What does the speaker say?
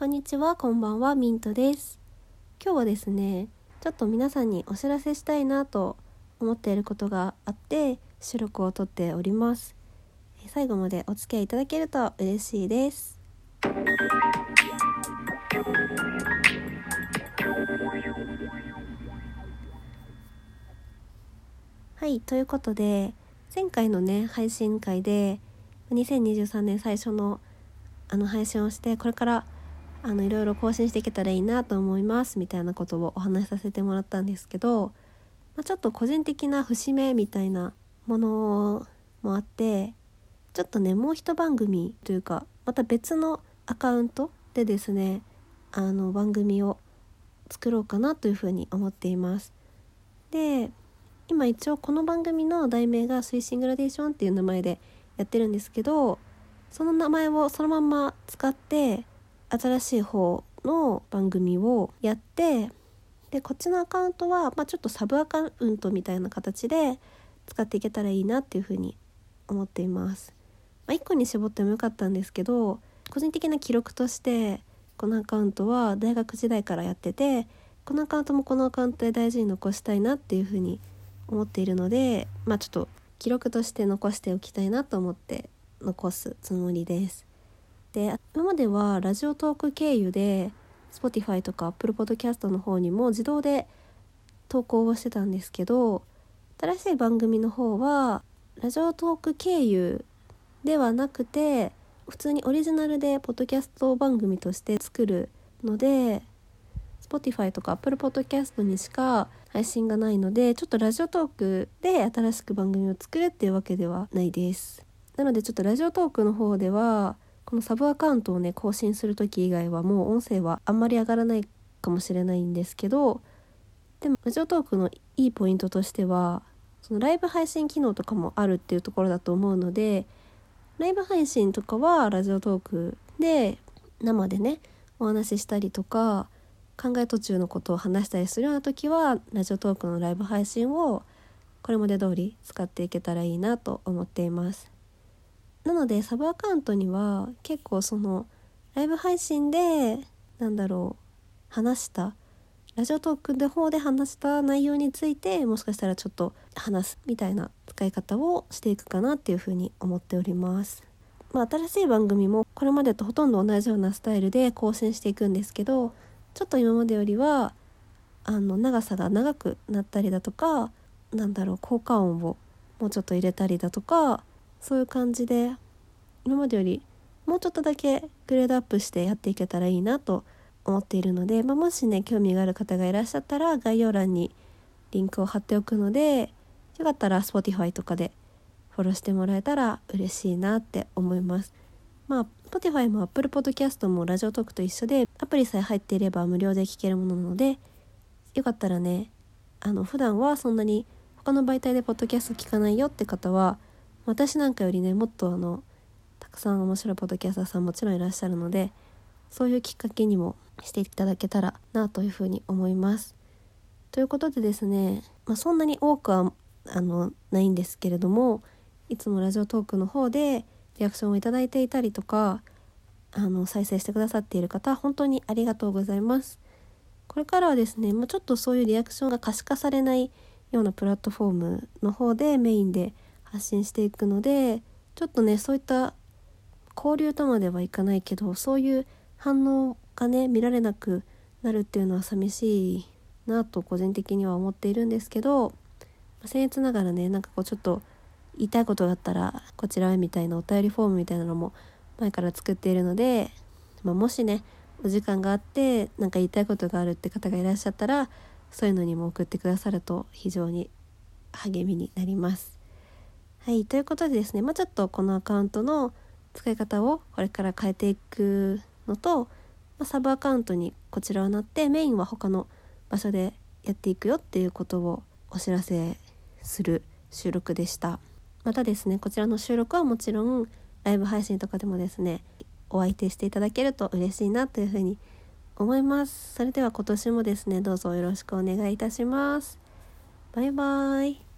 こんにちは、こんばんは、ミントです。今日はですね、ちょっと皆さんにお知らせしたいなと思っていることがあって、収録を撮っております。最後までお付き合いいただけると嬉しいです。はい、ということで、前回のね、配信会で、2023年最初のあの配信をして、これからあのいろいろ更新していけたらいいなと思いますみたいなことをお話しさせてもらったんですけど、まあ、ちょっと個人的な節目みたいなものもあってちょっとねもう一番組というかまた別のアカウントでですねあの番組を作ろうかなというふうに思っています。で今一応この番組の題名が「推進グラデーション」っていう名前でやってるんですけどその名前をそのまま使って新しい方の番組をやってでこっちのアカウントは、まあ、ちょっとサブアカウントみたいな形で使っていけたらいいなっていうふうに思っています。まあ、1個に絞ってもよかったんですけど個人的な記録としてこのアカウントは大学時代からやっててこのアカウントもこのアカウントで大事に残したいなっていうふうに思っているのでまあちょっと記録として残しておきたいなと思って残すつもりです。で今まではラジオトーク経由で Spotify とか Apple Podcast の方にも自動で投稿をしてたんですけど新しい番組の方はラジオトーク経由ではなくて普通にオリジナルでポッドキャスト番組として作るので Spotify とか Apple Podcast にしか配信がないのでちょっとラジオトークで新しく番組を作るっていうわけではないです。なのでちょっとラジオトークの方ではこのサブアカウントをね更新する時以外はもう音声はあんまり上がらないかもしれないんですけどでもラジオトークのいいポイントとしてはそのライブ配信機能とかもあるっていうところだと思うのでライブ配信とかはラジオトークで生でねお話ししたりとか考え途中のことを話したりするような時はラジオトークのライブ配信をこれまで通り使っていけたらいいなと思っています。なのでサブアカウントには結構そのライブ配信でなんだろう話したラジオトークの方で話した内容についてもしかしたらちょっと話すみたいな使い方をしていくかなっていうふうに思っております。まあ、新しい番組もこれまでとほとんど同じようなスタイルで更新していくんですけどちょっと今までよりはあの長さが長くなったりだとかなんだろう効果音をもうちょっと入れたりだとかそういう感じで今までよりもうちょっとだけグレードアップしてやっていけたらいいなと思っているので、まあ、もしね興味がある方がいらっしゃったら概要欄にリンクを貼っておくのでよかったら Spotify とかでフォローしてもらえたら嬉しいなって思います。まあ Spotify も Apple Podcast もラジオトークと一緒でアプリさえ入っていれば無料で聴けるものなのでよかったらねあの普段はそんなに他の媒体でポッドキャスト聞かないよって方は私なんかよりねもっとあのたくさん面白いポッドキャスターさんもちろんいらっしゃるのでそういうきっかけにもしていただけたらなというふうに思います。ということでですね、まあ、そんなに多くはあのないんですけれどもいつもラジオトークの方でリアクションをいただいていたりとかあの再生してくださっている方本当にありがとうございます。これからはですね、まあ、ちょっとそういうリアクションが可視化されないようなプラットフォームの方でメインで発信していくのでちょっとねそういった交流とまではいかないけどそういう反応がね見られなくなるっていうのは寂しいなと個人的には思っているんですけど僭越ながらねなんかこうちょっと言いたいことがあったらこちらへみたいなお便りフォームみたいなのも前から作っているので、まあ、もしねお時間があって何か言いたいことがあるって方がいらっしゃったらそういうのにも送ってくださると非常に励みになります。はいということでですね、まあ、ちょっとこのアカウントの使い方をこれから変えていくのと、まあ、サブアカウントにこちらはなってメインは他の場所でやっていくよっていうことをお知らせする収録でした。またですねこちらの収録はもちろんライブ配信とかでもですねお相手していただけると嬉しいなというふうに思います。それでは今年もですねどうぞよろしくお願いいたします。バイバーイ。